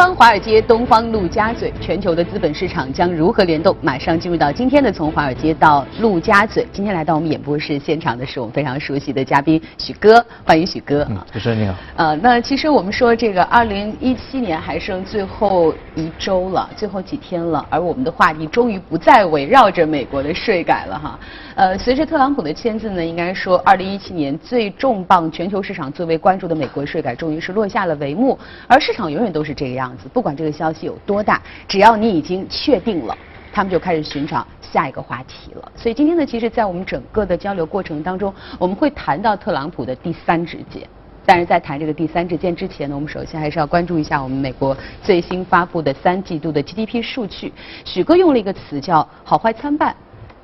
西方华尔街，东方陆家嘴，全球的资本市场将如何联动？马上进入到今天的从华尔街到陆家嘴。今天来到我们演播室现场的是我们非常熟悉的嘉宾许哥，欢迎许哥。嗯，主持人你好。呃，那其实我们说这个二零一七年还剩最后一周了，最后几天了，而我们的话题终于不再围绕着美国的税改了哈。呃，随着特朗普的签字呢，应该说二零一七年最重磅、全球市场最为关注的美国税改终于是落下了帷幕，而市场永远都是。这个样子，不管这个消息有多大，只要你已经确定了，他们就开始寻找下一个话题了。所以今天呢，其实，在我们整个的交流过程当中，我们会谈到特朗普的第三支箭。但是在谈这个第三支箭之前呢，我们首先还是要关注一下我们美国最新发布的三季度的 GDP 数据。许哥用了一个词叫“好坏参半”。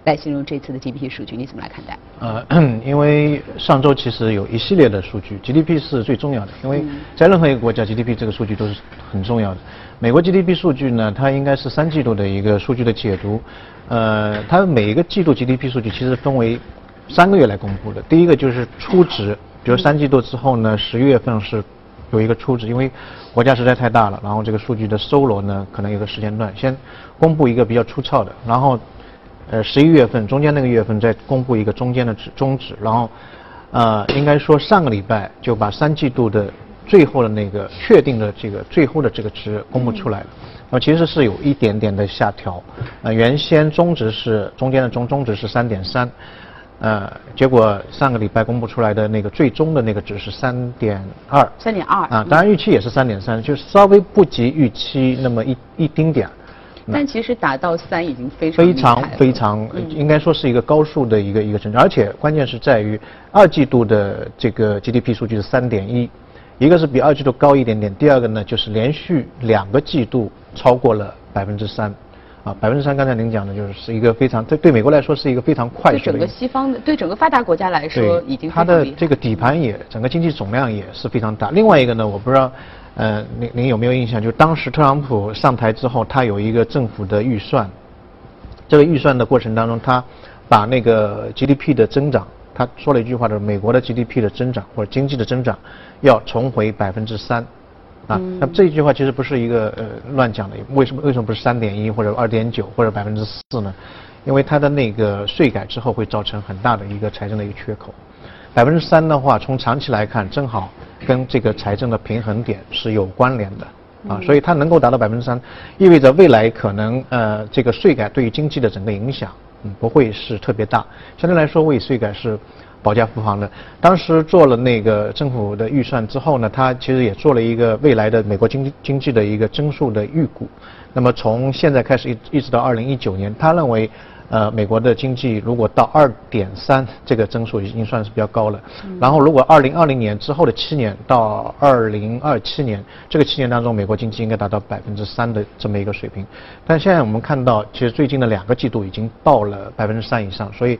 来形容这次的 GDP 数据，你怎么来看待？呃，因为上周其实有一系列的数据，GDP 是最重要的，因为在任何一个国家，GDP 这个数据都是很重要的。美国 GDP 数据呢，它应该是三季度的一个数据的解读。呃，它每一个季度 GDP 数据其实分为三个月来公布的。第一个就是初值，比如 三季度之后呢，十一月份是有一个初值，因为国家实在太大了，然后这个数据的搜罗呢，可能有个时间段，先公布一个比较粗糙的，然后。呃，十一月份中间那个月份再公布一个中间的值终止，然后，呃，应该说上个礼拜就把三季度的最后的那个确定的这个最后的这个值公布出来了。那么其实是有一点点的下调，呃，原先中值是中间的中中值是三点三，呃，结果上个礼拜公布出来的那个最终的那个值是三点二。三点二。啊，当然预期也是三点三，就是稍微不及预期那么一一丁点儿。但其实达到三已经非常非常非常，应该说是一个高速的一个一个增长，而且关键是在于二季度的这个 GDP 数据是三点一，一个是比二季度高一点点，第二个呢就是连续两个季度超过了百分之三，啊百分之三刚才您讲的就是是一个非常对对美国来说是一个非常快速的。对整个西方的对整个发达国家来说已经它的这个底盘也整个经济总量也是非常大。另外一个呢，我不知道。呃，您您有没有印象？就当时特朗普上台之后，他有一个政府的预算，这个预算的过程当中，他把那个 GDP 的增长，他说了一句话，就是美国的 GDP 的增长或者经济的增长要重回百分之三，啊，那这句话其实不是一个呃乱讲的，为什么为什么不是三点一或者二点九或者百分之四呢？因为它的那个税改之后会造成很大的一个财政的一个缺口。百分之三的话，从长期来看，正好跟这个财政的平衡点是有关联的啊，所以它能够达到百分之三，意味着未来可能呃这个税改对于经济的整个影响嗯不会是特别大，相对来说为税改是保驾护航的。当时做了那个政府的预算之后呢，他其实也做了一个未来的美国经济经济的一个增速的预估，那么从现在开始一一直到二零一九年，他认为。呃，美国的经济如果到二点三这个增速已经算是比较高了。然后，如果二零二零年之后的七年到二零二七年这个七年当中，美国经济应该达到百分之三的这么一个水平。但现在我们看到，其实最近的两个季度已经到了百分之三以上。所以，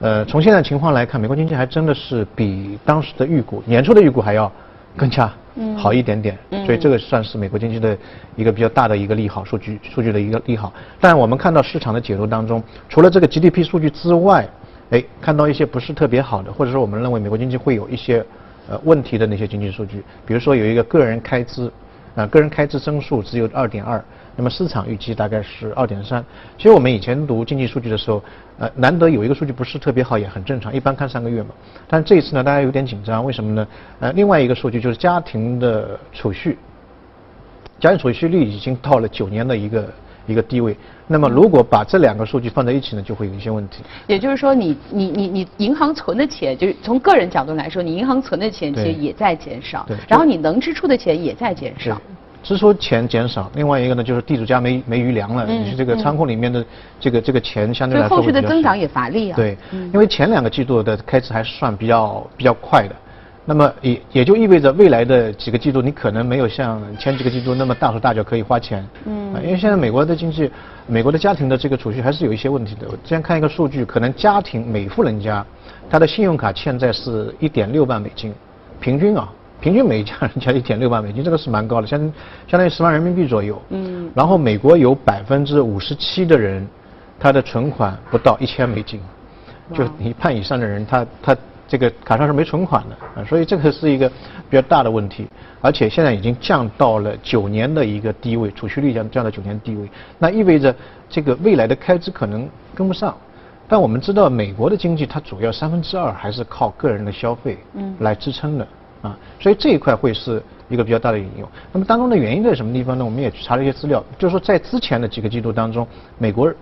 呃，从现在情况来看，美国经济还真的是比当时的预估年初的预估还要更加。好一点点，所以这个算是美国经济的一个比较大的一个利好数据，数据的一个利好。但我们看到市场的解读当中，除了这个 GDP 数据之外，哎，看到一些不是特别好的，或者说我们认为美国经济会有一些呃问题的那些经济数据，比如说有一个个人开支。啊，个人开支增速只有二点二，那么市场预期大概是二点三。其实我们以前读经济数据的时候，呃，难得有一个数据不是特别好也很正常，一般看三个月嘛。但这一次呢，大家有点紧张，为什么呢？呃，另外一个数据就是家庭的储蓄，家庭储蓄率已经到了九年的一个。一个低位，那么如果把这两个数据放在一起呢，就会有一些问题。也就是说，你你你你银行存的钱，就是从个人角度来说，你银行存的钱其实也在减少，然后你能支出的钱也在减少。支出钱减少，另外一个呢，就是地主家没没余粮了，你是这个仓库里面的这个这个钱相对来说。后续的增长也乏力啊。对，因为前两个季度的开支还是算比较比较快的。那么也也就意味着未来的几个季度，你可能没有像前几个季度那么大手大脚可以花钱。嗯。因为现在美国的经济，美国的家庭的这个储蓄还是有一些问题的。我之前看一个数据，可能家庭每户人家，他的信用卡欠债是一点六万美金，平均啊，平均每一家人家一点六万美金，这个是蛮高的，相相当于十万人民币左右。嗯。然后美国有百分之五十七的人，他的存款不到一千美金，就一半以上的人，他他。这个卡上是没存款的啊，所以这个是一个比较大的问题，而且现在已经降到了九年的一个低位，储蓄率降降到九年低位，那意味着这个未来的开支可能跟不上。但我们知道，美国的经济它主要三分之二还是靠个人的消费来支撑的啊，所以这一块会是一个比较大的引用。那么当中的原因在什么地方呢？我们也去查了一些资料，就是说在之前的几个季度当中，美国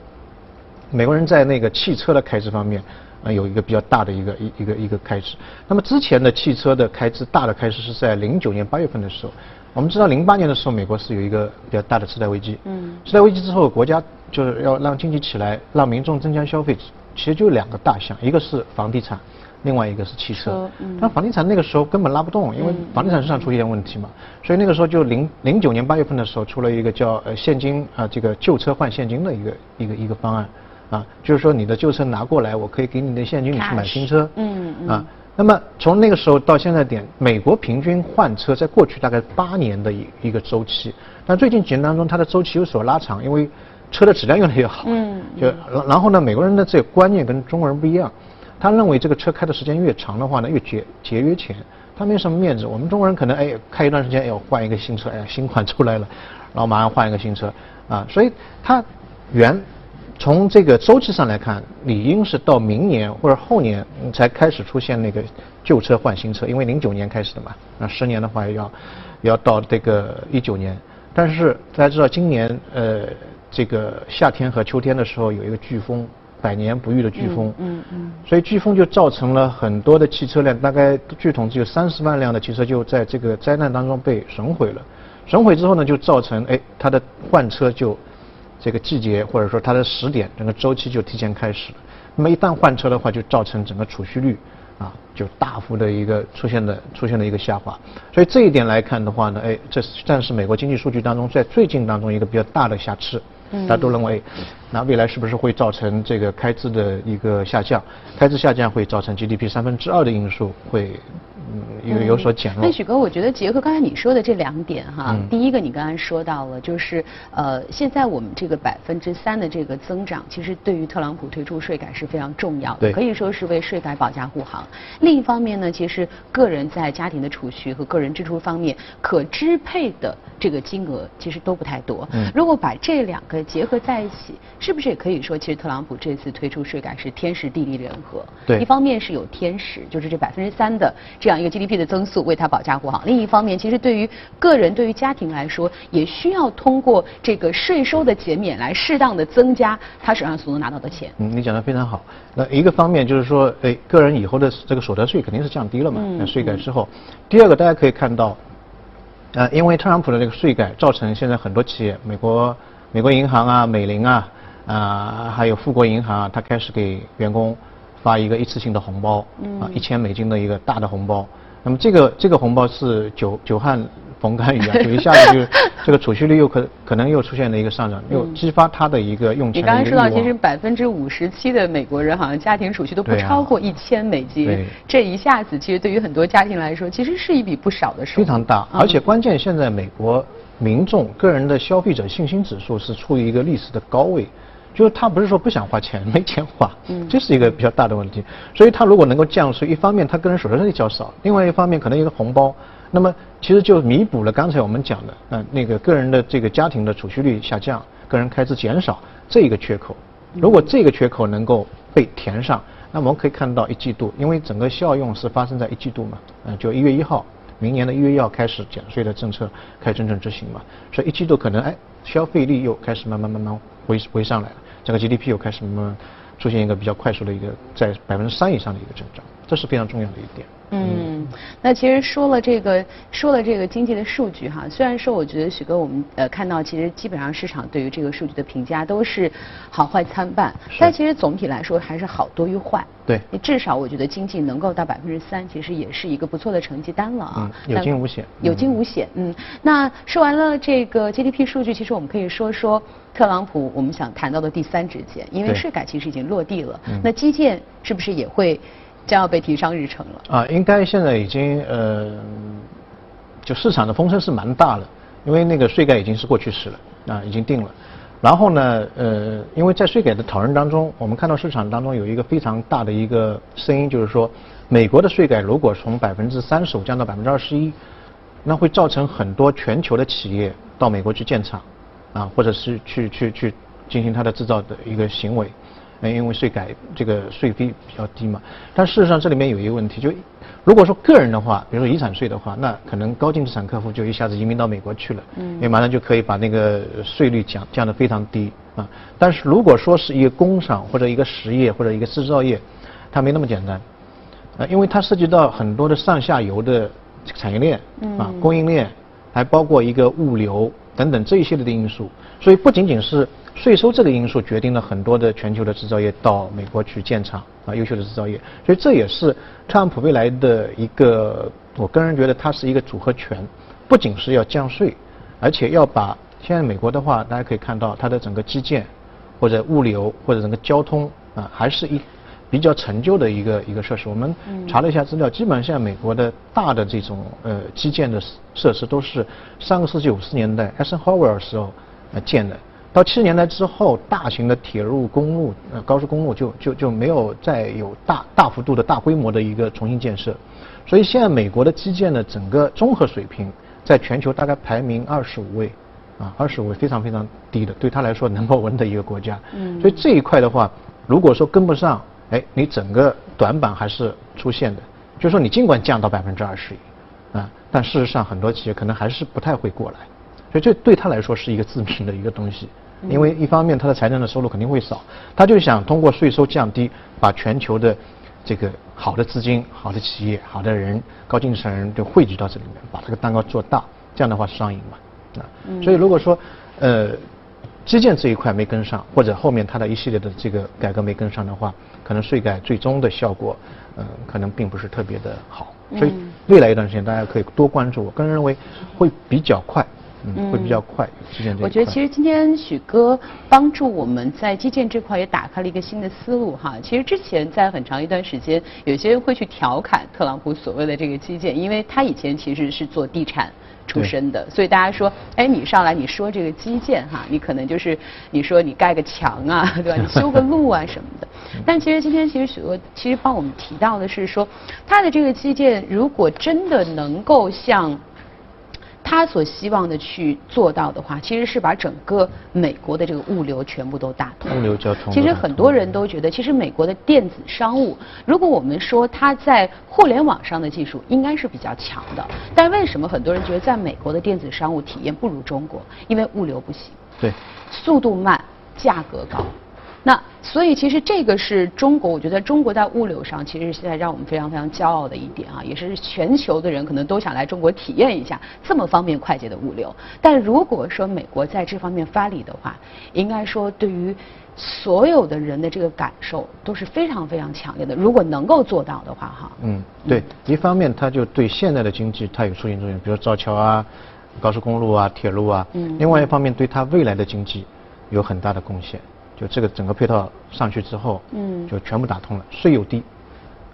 美国人在那个汽车的开支方面。啊，有一个比较大的一个一一个一个开支。那么之前的汽车的开支大的开支是在零九年八月份的时候。我们知道零八年的时候，美国是有一个比较大的次贷危机。嗯。次贷危机之后，国家就是要让经济起来，让民众增加消费，其实就两个大项，一个是房地产，另外一个是汽车。嗯。但房地产那个时候根本拉不动，因为房地产市场出现问题嘛，所以那个时候就零零九年八月份的时候出了一个叫呃现金啊这个旧车换现金的一个一个一个方案。啊，就是说你的旧车拿过来，我可以给你的现金，你去买新车。嗯嗯。啊，那么从那个时候到现在点，美国平均换车在过去大概八年的一一个周期，但最近几年当中，它的周期有所拉长，因为车的质量越来越好。嗯。就然后呢，美国人的这个观念跟中国人不一样，他认为这个车开的时间越长的话呢，越节节约钱，他没什么面子。我们中国人可能哎开一段时间，哎换一个新车，哎新款出来了，然后马上换一个新车，啊，所以他原。从这个周期上来看，理应是到明年或者后年才开始出现那个旧车换新车，因为零九年开始的嘛，那十年的话要要到这个一九年。但是大家知道，今年呃这个夏天和秋天的时候有一个飓风，百年不遇的飓风，嗯嗯，所以飓风就造成了很多的汽车辆，大概据统计有三十万辆的汽车就在这个灾难当中被损毁了。损毁之后呢，就造成哎它的换车就。这个季节或者说它的时点，整个周期就提前开始了。那么一旦换车的话，就造成整个储蓄率啊，就大幅的一个出现的出现了一个下滑。所以这一点来看的话呢，哎，这算是美国经济数据当中在最近当中一个比较大的瑕疵。大家都认为，那未来是不是会造成这个开支的一个下降？开支下降会造成 GDP 三分之二的因素会。嗯，有有所减弱。那许哥，我觉得结合刚才你说的这两点哈，第一个你刚才说到了，就是呃，现在我们这个百分之三的这个增长，其实对于特朗普推出税改是非常重要的，可以说是为税改保驾护航。另一方面呢，其实个人在家庭的储蓄和个人支出方面可支配的这个金额其实都不太多。嗯。如果把这两个结合在一起，是不是也可以说，其实特朗普这次推出税改是天时地利人和？对。一方面是有天时，就是这百分之三的这样。一个 GDP 的增速为它保驾护航。另一方面，其实对于个人、对于家庭来说，也需要通过这个税收的减免来适当的增加他手上所能拿到的钱。嗯，你讲的非常好。那一个方面就是说，哎，个人以后的这个所得税肯定是降低了嘛？那税改之后，第二个大家可以看到，呃，因为特朗普的这个税改，造成现在很多企业，美国美国银行啊、美林啊啊，还有富国银行啊，它开始给员工。发一个一次性的红包，啊，一千美金的一个大的红包。那么这个这个红包是久久旱逢甘雨啊，就一下子就这个储蓄率又可可能又出现了一个上涨，又激发他的一个用钱。你刚才说到，其实百分之五十七的美国人好像家庭储蓄都不超过一千美金，这一下子其实对于很多家庭来说，其实是一笔不少的收入。非常大，而且关键现在美国民众个人的消费者信心指数是处于一个历史的高位。就是他不是说不想花钱，没钱花，这是一个比较大的问题。所以他如果能够降税，一方面他个人所得税较少，另外一方面可能一个红包，那么其实就弥补了刚才我们讲的，嗯，那个个人的这个家庭的储蓄率下降，个人开支减少这一个缺口。如果这个缺口能够被填上，那我们可以看到一季度，因为整个效用是发生在一季度嘛，嗯，就一月一号，明年的一月一号开始减税的政策开始真正执行嘛，所以一季度可能哎消费力又开始慢慢慢慢回回上来了。这个 GDP 又开始慢慢出现一个比较快速的一个在百分之三以上的一个增长，这是非常重要的一点。嗯，那其实说了这个，说了这个经济的数据哈，虽然说我觉得许哥我们呃看到其实基本上市场对于这个数据的评价都是好坏参半，但其实总体来说还是好多于坏。对，至少我觉得经济能够到百分之三，其实也是一个不错的成绩单了啊。有惊无险。有惊无险，嗯。那说完了这个 GDP 数据，其实我们可以说说特朗普我们想谈到的第三支箭，因为税改其实已经落地了，那基建是不是也会？将要被提上日程了啊！应该现在已经呃，就市场的风声是蛮大了，因为那个税改已经是过去式了啊，已经定了然后呢，呃，因为在税改的讨论当中，我们看到市场当中有一个非常大的一个声音，就是说，美国的税改如果从百分之三十五降到百分之二十一，那会造成很多全球的企业到美国去建厂，啊，或者是去去去进行它的制造的一个行为，呃，因为税改这个税费比较低嘛。但事实上这里面有一个问题，就如果说个人的话，比如说遗产税的话，那可能高净资产客户就一下子移民到美国去了，嗯，因为马上就可以把那个税率降降得非常低啊。但是如果说是一个工厂或者一个实业或者一个制造业，它没那么简单，呃，因为它涉及到很多的上下游的产业链啊，供应链，还包括一个物流等等这一系列的因素，所以不仅仅是。税收这个因素决定了很多的全球的制造业到美国去建厂啊，优秀的制造业，所以这也是特朗普未来的一个，我个人觉得它是一个组合拳，不仅是要降税，而且要把现在美国的话，大家可以看到它的整个基建或者物流或者整个交通啊，还是一比较陈旧的一个一个设施。我们查了一下资料，基本上现在美国的大的这种呃基建的设施都是上个世纪五十年代艾森豪威尔时候呃建的。到七十年代之后，大型的铁路、公路、呃高速公路就就就没有再有大大幅度的大规模的一个重新建设，所以现在美国的基建的整个综合水平在全球大概排名二十五位，啊二十五位非常非常低的，对他来说 number one 的一个国家。嗯。所以这一块的话，如果说跟不上，哎，你整个短板还是出现的。就是说你尽管降到百分之二十一，啊，但事实上很多企业可能还是不太会过来。所以这对他来说是一个致命的一个东西，因为一方面他的财政的收入肯定会少，他就想通过税收降低，把全球的这个好的资金、好的企业、好的人、高净值人就汇聚到这里面，把这个蛋糕做大，这样的话双赢嘛，啊，所以如果说呃基建这一块没跟上，或者后面它的一系列的这个改革没跟上的话，可能税改最终的效果，嗯，可能并不是特别的好，所以未来一段时间大家可以多关注，我个人认为会比较快。嗯，会比较快。基建我觉得其实今天许哥帮助我们在基建这块也打开了一个新的思路哈。其实之前在很长一段时间，有些人会去调侃特朗普所谓的这个基建，因为他以前其实是做地产出身的，所以大家说，哎，你上来你说这个基建哈，你可能就是你说你盖个墙啊，对吧？你修个路啊什么的。但其实今天其实许哥其实帮我们提到的是说，他的这个基建如果真的能够像。他所希望的去做到的话，其实是把整个美国的这个物流全部都打通。物流交通。其实很多人都觉得，其实美国的电子商务，如果我们说它在互联网上的技术应该是比较强的，但为什么很多人觉得在美国的电子商务体验不如中国？因为物流不行。对。速度慢，价格高。那所以其实这个是中国，我觉得中国在物流上其实现在让我们非常非常骄傲的一点啊，也是全球的人可能都想来中国体验一下这么方便快捷的物流。但如果说美国在这方面发力的话，应该说对于所有的人的这个感受都是非常非常强烈的。如果能够做到的话，哈。嗯，对，一方面它就对现在的经济它有促进作用，比如造桥啊、高速公路啊、铁路啊。嗯。另外一方面，对它未来的经济有很大的贡献。就这个整个配套上去之后，嗯，就全部打通了，税又低，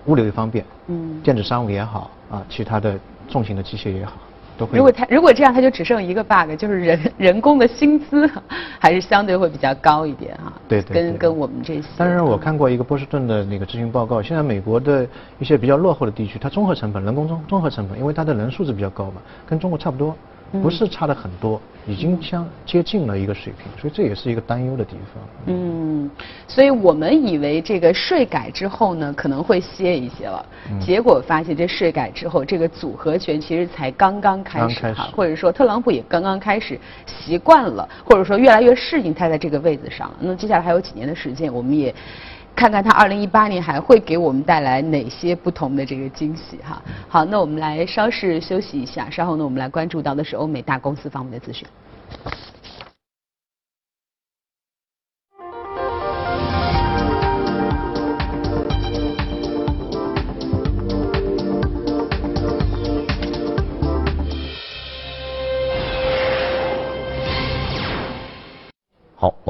物流又方便，嗯，电子商务也好啊，其他的重型的机械也好，都会。如果它如果这样，它就只剩一个 bug，就是人 人工的薪资还是相对会比较高一点哈。对对。跟跟我们这些。但是我看过一个波士顿的那个咨询报告，现在美国的一些比较落后的地区，它综合成本、人工综综合成本，因为它的人素质比较高嘛，跟中国差不多。不是差的很多，已经相接近了一个水平，所以这也是一个担忧的地方。嗯，所以我们以为这个税改之后呢，可能会歇一歇了，结果发现这税改之后，这个组合拳其实才刚刚开始哈，或者说特朗普也刚刚开始习惯了，或者说越来越适应他在这个位子上。那接下来还有几年的时间，我们也。看看他二零一八年还会给我们带来哪些不同的这个惊喜哈。好，那我们来稍事休息一下，稍后呢我们来关注到的是欧美大公司方面的资讯。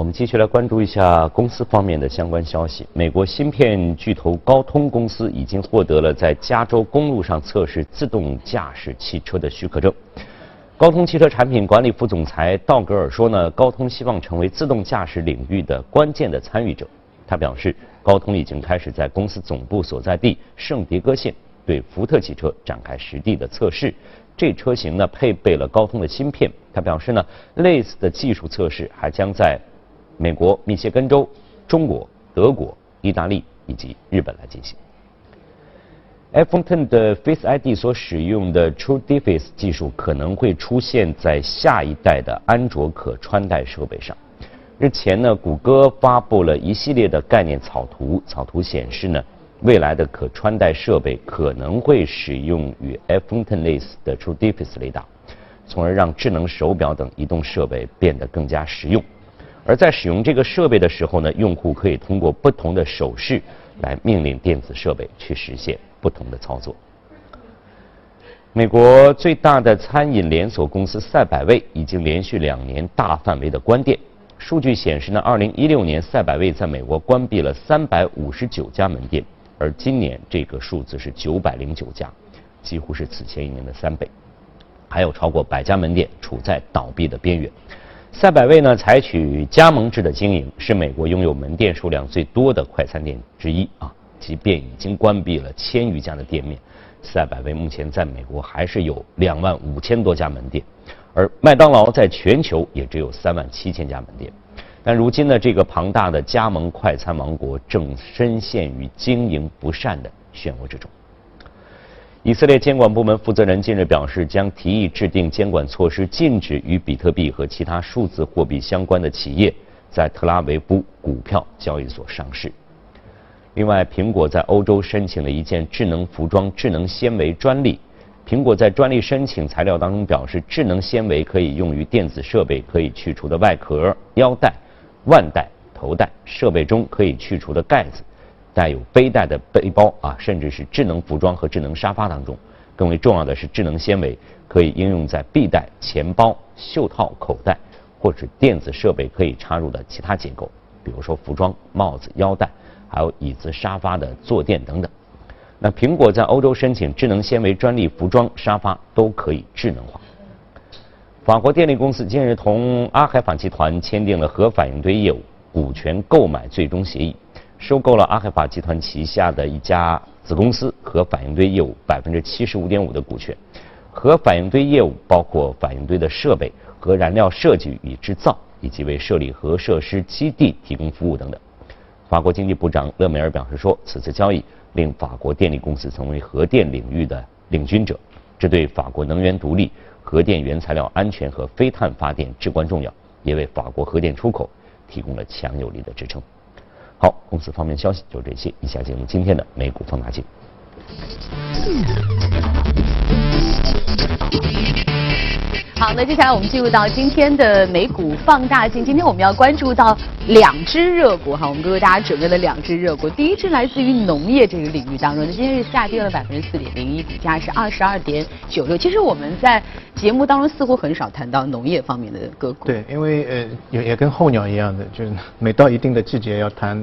我们继续来关注一下公司方面的相关消息。美国芯片巨头高通公司已经获得了在加州公路上测试自动驾驶汽车的许可证。高通汽车产品管理副总裁道格尔说呢，高通希望成为自动驾驶领域的关键的参与者。他表示，高通已经开始在公司总部所在地圣迭戈县对福特汽车展开实地的测试。这车型呢配备了高通的芯片。他表示呢，类似的技术测试还将在美国密歇根州、中国、德国、意大利以及日本来进行。iPhone X 的 Face ID 所使用的 True Device 技术可能会出现在下一代的安卓可穿戴设备上。日前呢，谷歌发布了一系列的概念草图，草图显示呢，未来的可穿戴设备可能会使用与 iPhone X 类似的 True Device 雷达，从而让智能手表等移动设备变得更加实用。而在使用这个设备的时候呢，用户可以通过不同的手势来命令电子设备去实现。不同的操作。美国最大的餐饮连锁公司赛百味已经连续两年大范围的关店。数据显示呢，二零一六年赛百味在美国关闭了三百五十九家门店，而今年这个数字是九百零九家，几乎是此前一年的三倍。还有超过百家门店处在倒闭的边缘。赛百味呢，采取加盟制的经营，是美国拥有门店数量最多的快餐店之一啊。即便已经关闭了千余家的店面，赛百味目前在美国还是有两万五千多家门店，而麦当劳在全球也只有三万七千家门店。但如今呢，这个庞大的加盟快餐王国正深陷于经营不善的漩涡之中。以色列监管部门负责人近日表示，将提议制定监管措施，禁止与比特币和其他数字货币相关的企业在特拉维夫股票交易所上市。另外，苹果在欧洲申请了一件智能服装智能纤维专利。苹果在专利申请材料当中表示，智能纤维可以用于电子设备可以去除的外壳、腰带、腕带、头带、设备中可以去除的盖子、带有背带的背包啊，甚至是智能服装和智能沙发当中。更为重要的是，智能纤维可以应用在臂带、钱包、袖套、口袋，或者电子设备可以插入的其他结构，比如说服装、帽子、腰带。还有椅子、沙发的坐垫等等。那苹果在欧洲申请智能纤维专利，服装、沙发都可以智能化。法国电力公司近日同阿海法集团签订了核反应堆业务股权购买最终协议，收购了阿海法集团旗下的一家子公司核反应堆业务百分之七十五点五的股权。核反应堆业务包括反应堆的设备、核燃料设计与制造，以及为设立核设施基地提供服务等等。法国经济部长勒梅尔表示说：“此次交易令法国电力公司成为核电领域的领军者，这对法国能源独立、核电原材料安全和非碳发电至关重要，也为法国核电出口提供了强有力的支撑。”好，公司方面消息就这些。以下进入今天的美股放大镜。好，那接下来我们进入到今天的美股放大镜。今天我们要关注到两只热股哈，我们都为大家准备了两只热股。第一只来自于农业这个领域当中，那今天是下跌了百分之四点零一，股价是二十二点九六。其实我们在节目当中似乎很少谈到农业方面的个股。对，因为呃也也跟候鸟一样的，就是每到一定的季节要谈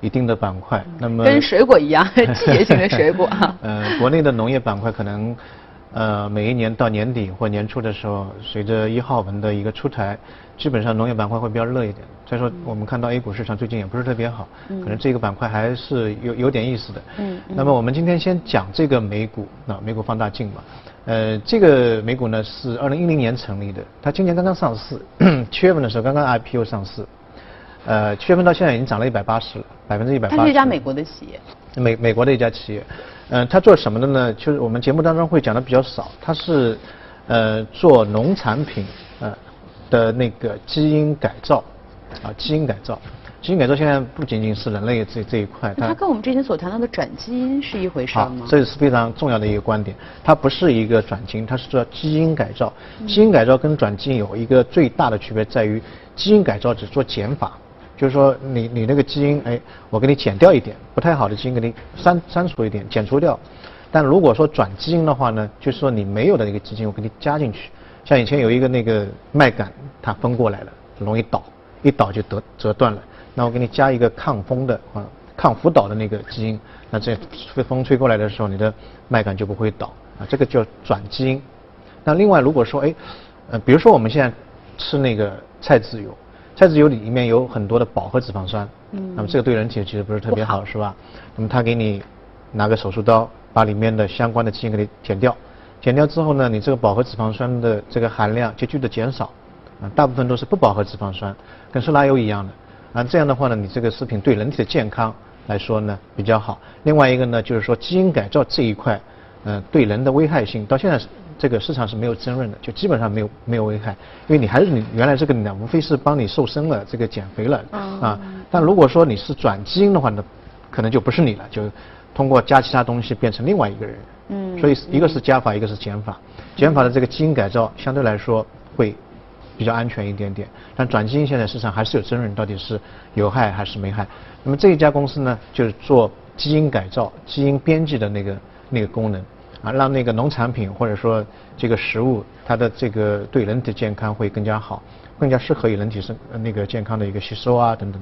一定的板块。那么跟水果一样，季节性的水果哈。呃，国内的农业板块可能。呃，每一年到年底或年初的时候，随着一号文的一个出台，基本上农业板块会比较热一点。再说，我们看到 A 股市场最近也不是特别好，可能这个板块还是有有点意思的。嗯。那么我们今天先讲这个美股，那美股放大镜嘛。呃，这个美股呢是二零一零年成立的，它今年刚刚上市，七月份的时候刚刚 IPO 上市，呃，七月份到现在已经涨了一百八十了，百分之一百八。它是一家美国的企业。美美国的一家企业。嗯，他做什么的呢？就是我们节目当中会讲的比较少。他是，呃，做农产品，呃，的那个基因改造，啊，基因改造，基因改造现在不仅仅是人类这这一块。它跟我们之前所谈到的转基因是一回事吗？这是非常重要的一个观点。它不是一个转基因，它是叫基因改造。基因改造跟转基因有一个最大的区别在于，基因改造只做减法。就是说，你你那个基因，哎，我给你减掉一点不太好的基因，给你删删除一点，减除掉。但如果说转基因的话呢，就是说你没有的那个基因，我给你加进去。像以前有一个那个麦秆，它分过来了，容易倒，一倒就得折断了。那我给你加一个抗风的啊，抗浮倒的那个基因，那这风吹过来的时候，你的麦秆就不会倒啊。这个叫转基因。那另外如果说哎，呃，比如说我们现在吃那个菜籽油，菜籽油里面有很多的饱和脂肪酸，嗯，那么这个对人体其实不是特别好，是吧？那么他给你拿个手术刀，把里面的相关的基因给你剪掉，剪掉之后呢，你这个饱和脂肪酸的这个含量急剧的减少，啊，大部分都是不饱和脂肪酸，跟色拉油一样的，啊，这样的话呢，你这个食品对人体的健康来说呢比较好。另外一个呢，就是说基因改造这一块，嗯，对人的危害性到现在是。这个市场是没有争论的，就基本上没有没有危害，因为你还是你原来这个呢，无非是帮你瘦身了，这个减肥了啊。但如果说你是转基因的话呢，可能就不是你了，就通过加其他东西变成另外一个人。嗯。所以一个是加法，一个是减法。减法的这个基因改造相对来说会比较安全一点点，但转基因现在市场还是有争论，到底是有害还是没害。那么这一家公司呢，就是做基因改造、基因编辑的那个那个功能。啊，让那个农产品或者说这个食物，它的这个对人体健康会更加好，更加适合于人体生那个健康的一个吸收啊等等。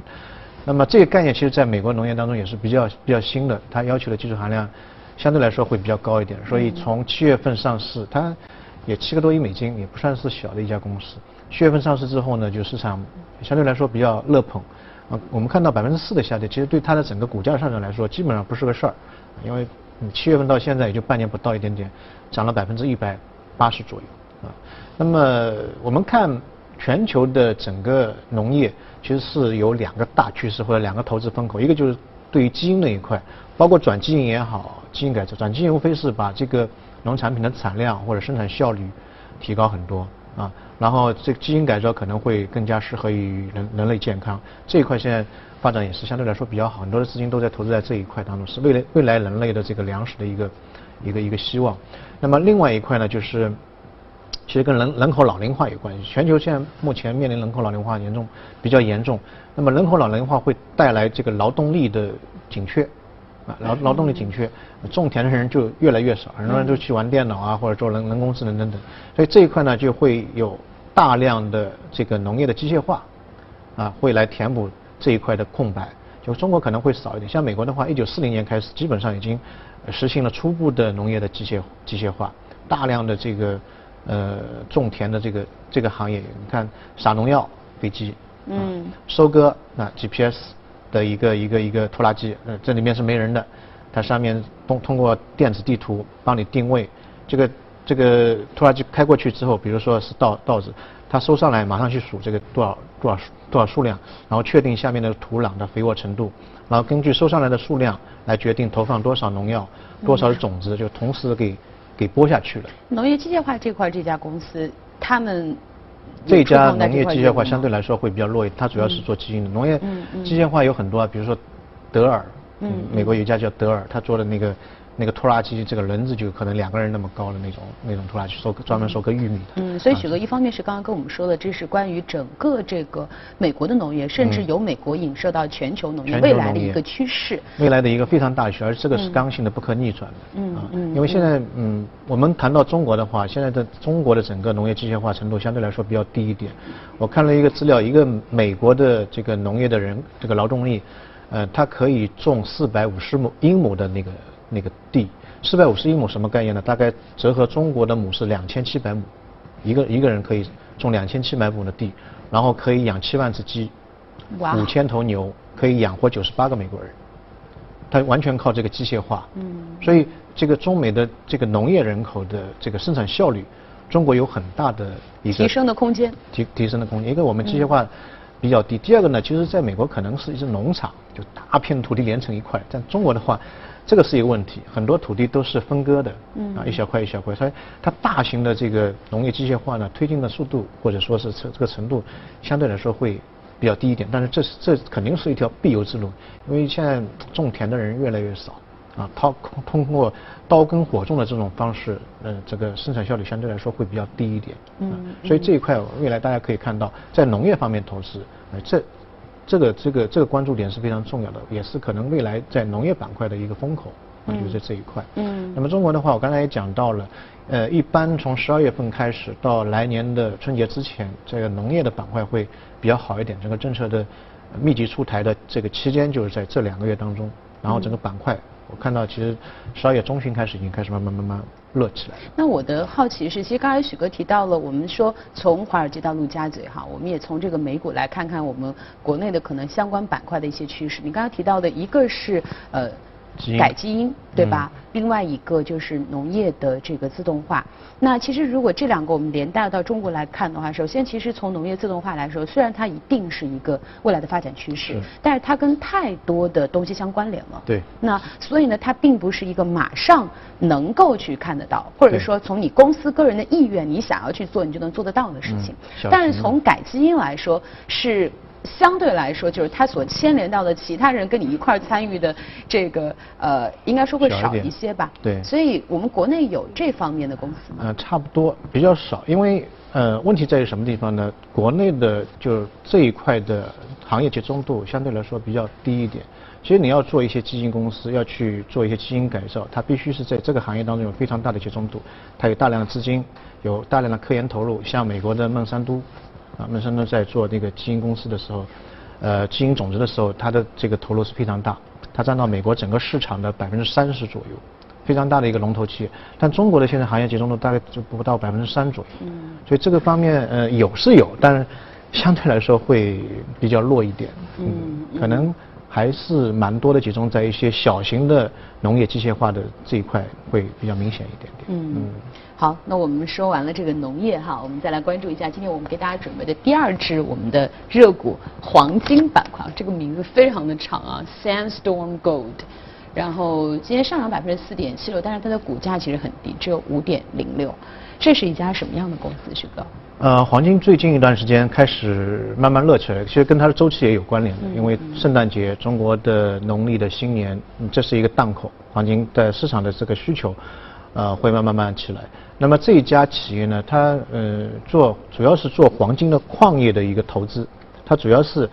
那么这个概念其实在美国农业当中也是比较比较新的，它要求的技术含量相对来说会比较高一点。所以从七月份上市，它也七个多亿美金，也不算是小的一家公司。七月份上市之后呢，就市场相对来说比较热捧。啊，我们看到百分之四的下跌，其实对它的整个股价上涨来说基本上不是个事儿，因为。嗯，七月份到现在也就半年不到一点点，涨了百分之一百八十左右啊。那么我们看全球的整个农业，其实是有两个大趋势或者两个投资风口，一个就是对于基因那一块，包括转基因也好，基因改造，转基因无非是把这个农产品的产量或者生产效率提高很多啊。然后这个基因改造可能会更加适合于人人类健康这一块现在。发展也是相对来说比较好，很多的资金都在投资在这一块当中，是未来未来人类的这个粮食的一个一个一个希望。那么另外一块呢，就是其实跟人人口老龄化有关系。全球现在目前面临人口老龄化严重比较严重，那么人口老龄化会带来这个劳动力的紧缺啊，劳劳动力紧缺，种田的人就越来越少，很多人都去玩电脑啊，或者做人人工智能等等，所以这一块呢就会有大量的这个农业的机械化啊，会来填补。这一块的空白，就中国可能会少一点。像美国的话，一九四零年开始，基本上已经实行了初步的农业的机械机械化，大量的这个呃种田的这个这个行业，你看撒农药飞机，嗯，收割那 GPS 的一个一个一个拖拉机，呃这里面是没人的，它上面通通过电子地图帮你定位，这个这个拖拉机开过去之后，比如说是稻稻子。它收上来，马上去数这个多少多少多少数量，然后确定下面的土壤的肥沃程度，然后根据收上来的数量来决定投放多少农药，多少的种子，就同时给给播下去了。农业机械化这块，这家公司他们这家农业机械化相对来说会比较弱一点，它主要是做基因的。农业机械化有很多，比如说德尔，嗯美国有一家叫德尔，他做的那个。那个拖拉机，这个轮子就可能两个人那么高的那种那种拖拉机，收专门收割玉米的。嗯，所以许哥一方面是刚刚跟我们说的，这是关于整个这个美国的农业，甚至由美国影射到全球农业未来的一个趋势。未来的一个非常大的趋势，而这个是刚性的、不可逆转的。嗯嗯。因为现在嗯，我们谈到中国的话，现在的中国的整个农业机械化程度相对来说比较低一点。我看了一个资料，一个美国的这个农业的人，这个劳动力，呃，它可以种四百五十亩英亩的那个。那个地四百五十一亩什么概念呢？大概折合中国的亩是两千七百亩，一个一个人可以种两千七百亩的地，然后可以养七万只鸡，五千头牛，可以养活九十八个美国人。它完全靠这个机械化。嗯。所以这个中美的这个农业人口的这个生产效率，中国有很大的一个提升的空间。提提升的空间，一个我们机械化比较低，第二个呢，其实在美国可能是一只农场，就大片土地连成一块，但中国的话。这个是一个问题，很多土地都是分割的，嗯啊，一小块一小块，所以它大型的这个农业机械化呢，推进的速度或者说是这这个程度，相对来说会比较低一点。但是这是这肯定是一条必由之路，因为现在种田的人越来越少，啊，通 通过刀耕火种的这种方式，呃，这个生产效率相对来说会比较低一点。嗯，所以这一块未来大家可以看到，在农业方面投资，呃，这。这个这个这个关注点是非常重要的，也是可能未来在农业板块的一个风口，就在这一块。嗯。那么中国的话，我刚才也讲到了，呃，一般从十二月份开始到来年的春节之前，这个农业的板块会比较好一点。整个政策的密集出台的这个期间就是在这两个月当中，然后整个板块我看到其实十二月中旬开始已经开始慢慢慢慢热起来。那我的好奇是，其实刚才许哥提到了，我们说从华尔街到陆家嘴哈，我们也从这个美股来看看我们国内的可能相关板块的一些趋势。你刚才提到的一个是呃。改基因，对吧？另外一个就是农业的这个自动化。那其实如果这两个我们连带到中国来看的话，首先其实从农业自动化来说，虽然它一定是一个未来的发展趋势，但是它跟太多的东西相关联了。对。那所以呢，它并不是一个马上能够去看得到，或者说从你公司个人的意愿，你想要去做，你就能做得到的事情。但是从改基因来说是。相对来说，就是他所牵连到的其他人跟你一块儿参与的这个呃，应该说会少一些吧。对。所以我们国内有这方面的公司吗？呃，差不多，比较少。因为呃，问题在于什么地方呢？国内的就这一块的行业集中度相对来说比较低一点。其实你要做一些基金公司，要去做一些基因改造，它必须是在这个行业当中有非常大的集中度，它有大量的资金，有大量的科研投入。像美国的孟山都。啊，闷山都在做那个基因公司的时候，呃，基因种子的时候，它的这个投入是非常大，它占到美国整个市场的百分之三十左右，非常大的一个龙头企业。但中国的现在行业集中度大概就不到百分之三左右，嗯，所以这个方面呃有是有，但是相对来说会比较弱一点，嗯，可能还是蛮多的集中在一些小型的农业机械化的这一块会比较明显一点点，嗯。好，那我们说完了这个农业哈，我们再来关注一下今天我们给大家准备的第二支我们的热股黄金板块，这个名字非常的长啊，Sandstorm Gold，然后今天上涨百分之四点七六，但是它的股价其实很低，只有五点零六，这是一家什么样的公司？徐哥？呃，黄金最近一段时间开始慢慢热起来，其实跟它的周期也有关联的，因为圣诞节、中国的农历的新年，这是一个档口，黄金在市场的这个需求。呃，会慢慢慢起来。那么这一家企业呢，它呃做主要是做黄金的矿业的一个投资，它主要是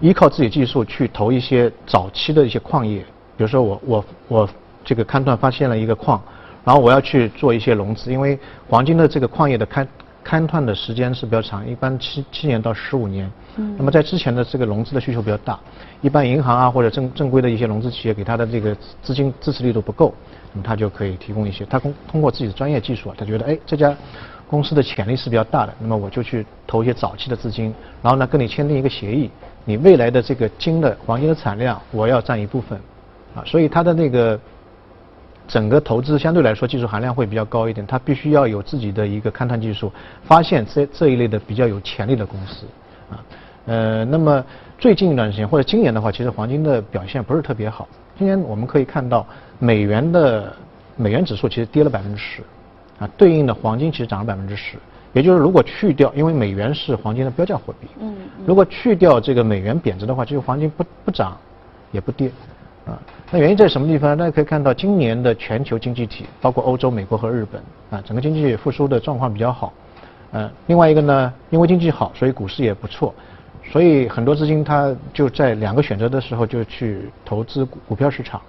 依靠自己技术去投一些早期的一些矿业，比如说我我我这个勘探发现了一个矿，然后我要去做一些融资，因为黄金的这个矿业的勘勘探的时间是比较长，一般七七年到十五年。嗯。那么在之前的这个融资的需求比较大，一般银行啊或者正正规的一些融资企业给他的这个资金支持力度不够。那么他就可以提供一些，他通通过自己的专业技术啊，他觉得哎这家公司的潜力是比较大的，那么我就去投一些早期的资金，然后呢跟你签订一个协议，你未来的这个金的黄金的产量我要占一部分，啊，所以他的那个整个投资相对来说技术含量会比较高一点，它必须要有自己的一个勘探技术，发现这这一类的比较有潜力的公司，啊，呃，那么最近一段时间或者今年的话，其实黄金的表现不是特别好。今年我们可以看到，美元的美元指数其实跌了百分之十，啊，对应的黄金其实涨了百分之十。也就是如果去掉，因为美元是黄金的标价货币，嗯，如果去掉这个美元贬值的话，其实黄金不不涨也不跌，啊，那原因在什么地方？大家可以看到，今年的全球经济体，包括欧洲、美国和日本，啊，整个经济复苏的状况比较好，嗯，另外一个呢，因为经济好，所以股市也不错。所以很多资金它就在两个选择的时候就去投资股股票市场，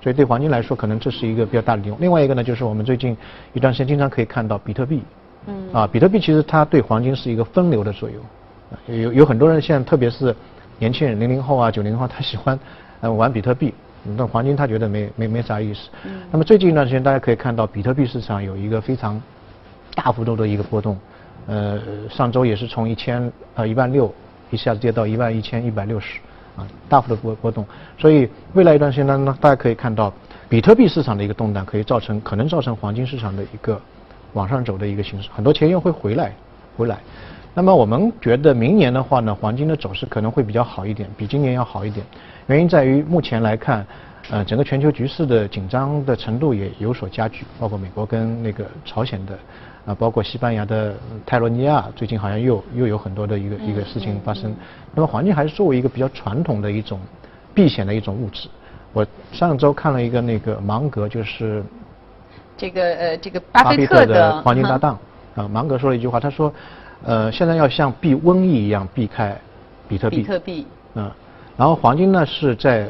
所以对黄金来说可能这是一个比较大的利用。另外一个呢就是我们最近一段时间经常可以看到比特币，嗯，啊，比特币其实它对黄金是一个分流的作用，有有很多人现在特别是年轻人零零后啊九零后他喜欢呃玩比特币，那黄金他觉得没没没啥意思。嗯。那么最近一段时间大家可以看到比特币市场有一个非常大幅度的一个波动，呃，上周也是从一千呃一万六。一下子跌到一万一千一百六十，啊，大幅的波波动，所以未来一段时间当中，大家可以看到，比特币市场的一个动荡，可以造成可能造成黄金市场的一个往上走的一个形式，很多钱又会回来回来。那么我们觉得明年的话呢，黄金的走势可能会比较好一点，比今年要好一点。原因在于目前来看，呃，整个全球局势的紧张的程度也有所加剧，包括美国跟那个朝鲜的。啊，包括西班牙的泰罗尼亚，最近好像又又有很多的一个一个事情发生。那么黄金还是作为一个比较传统的一种避险的一种物质。我上周看了一个那个芒格，就是这个呃这个巴菲特的黄金搭档啊，芒格说了一句话，他说，呃，现在要像避瘟疫一样避开比特币。比特币。嗯，然后黄金呢是在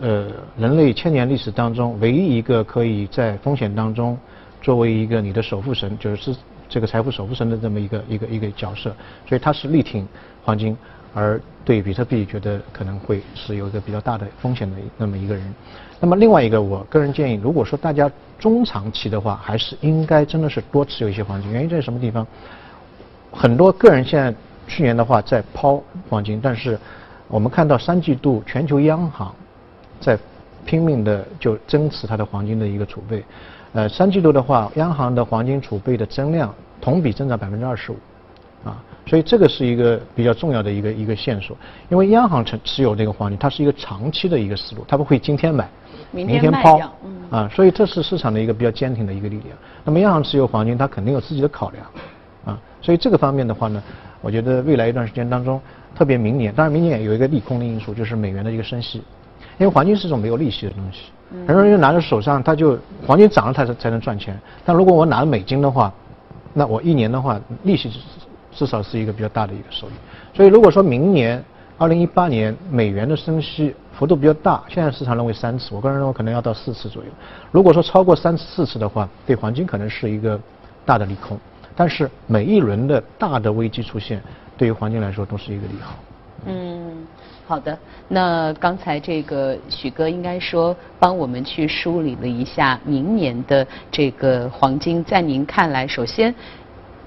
呃人类千年历史当中唯一一个可以在风险当中。作为一个你的守护神，就是这个财富守护神的这么一个一个一个角色，所以他是力挺黄金。而对比特币觉得可能会是有一个比较大的风险的那么一个人。那么另外一个，我个人建议，如果说大家中长期的话，还是应该真的是多持有一些黄金。原因在什么地方？很多个人现在去年的话在抛黄金，但是我们看到三季度全球央行在拼命的就增持它的黄金的一个储备。呃，三季度的话，央行的黄金储备的增量同比增长百分之二十五，啊，所以这个是一个比较重要的一个一个线索。因为央行持持有这个黄金，它是一个长期的一个思路，它不会今天买，明天抛，嗯，啊，所以这是市场的一个比较坚挺的一个力量。那么央行持有黄金，它肯定有自己的考量，啊，所以这个方面的话呢，我觉得未来一段时间当中，特别明年，当然明年有一个利空的因素，就是美元的一个升息，因为黄金是一种没有利息的东西。很多人拿着手上，他就黄金涨了才才能赚钱。但如果我拿了美金的话，那我一年的话利息至少是一个比较大的一个收益。所以如果说明年二零一八年美元的升息幅度比较大，现在市场认为三次，我个人认为可能要到四次左右。如果说超过三次四次的话，对黄金可能是一个大的利空。但是每一轮的大的危机出现，对于黄金来说都是一个利好。嗯。好的，那刚才这个许哥应该说帮我们去梳理了一下明年的这个黄金，在您看来，首先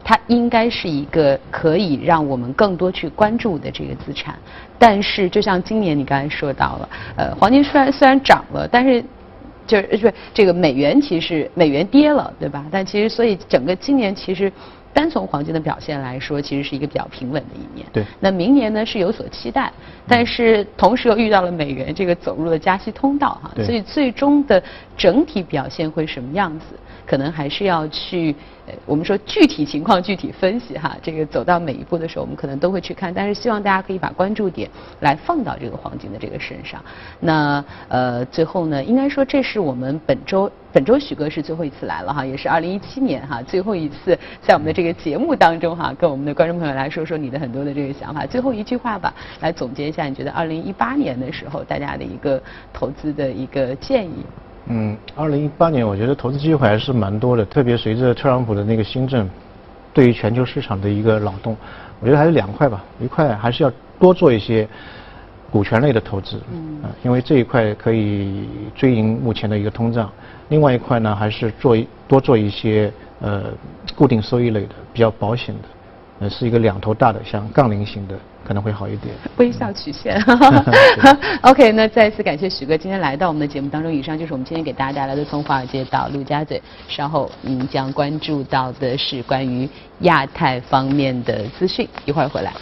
它应该是一个可以让我们更多去关注的这个资产。但是，就像今年你刚才说到了，呃，黄金虽然虽然涨了，但是就是不是这个美元其实美元跌了，对吧？但其实所以整个今年其实。单从黄金的表现来说，其实是一个比较平稳的一年。对。那明年呢是有所期待，但是同时又遇到了美元这个走入了加息通道哈，所以最终的整体表现会什么样子？可能还是要去，呃，我们说具体情况具体分析哈。这个走到每一步的时候，我们可能都会去看，但是希望大家可以把关注点来放到这个黄金的这个身上。那呃，最后呢，应该说这是我们本周本周许哥是最后一次来了哈，也是二零一七年哈最后一次在我们的这个节目当中哈，跟我们的观众朋友来说说你的很多的这个想法。最后一句话吧，来总结一下，你觉得二零一八年的时候大家的一个投资的一个建议。嗯，二零一八年我觉得投资机会还是蛮多的，特别随着特朗普的那个新政，对于全球市场的一个扰动，我觉得还是两块吧，一块还是要多做一些股权类的投资，嗯，因为这一块可以追赢目前的一个通胀，另外一块呢还是做多做一些呃固定收益类的，比较保险的，呃是一个两头大的，像杠铃型的。可能会好一点。微笑曲线。OK，那再次感谢许哥今天来到我们的节目当中。以上就是我们今天给大家带来的从华尔街到陆家嘴。稍后您将关注到的是关于亚太方面的资讯。一会儿回来。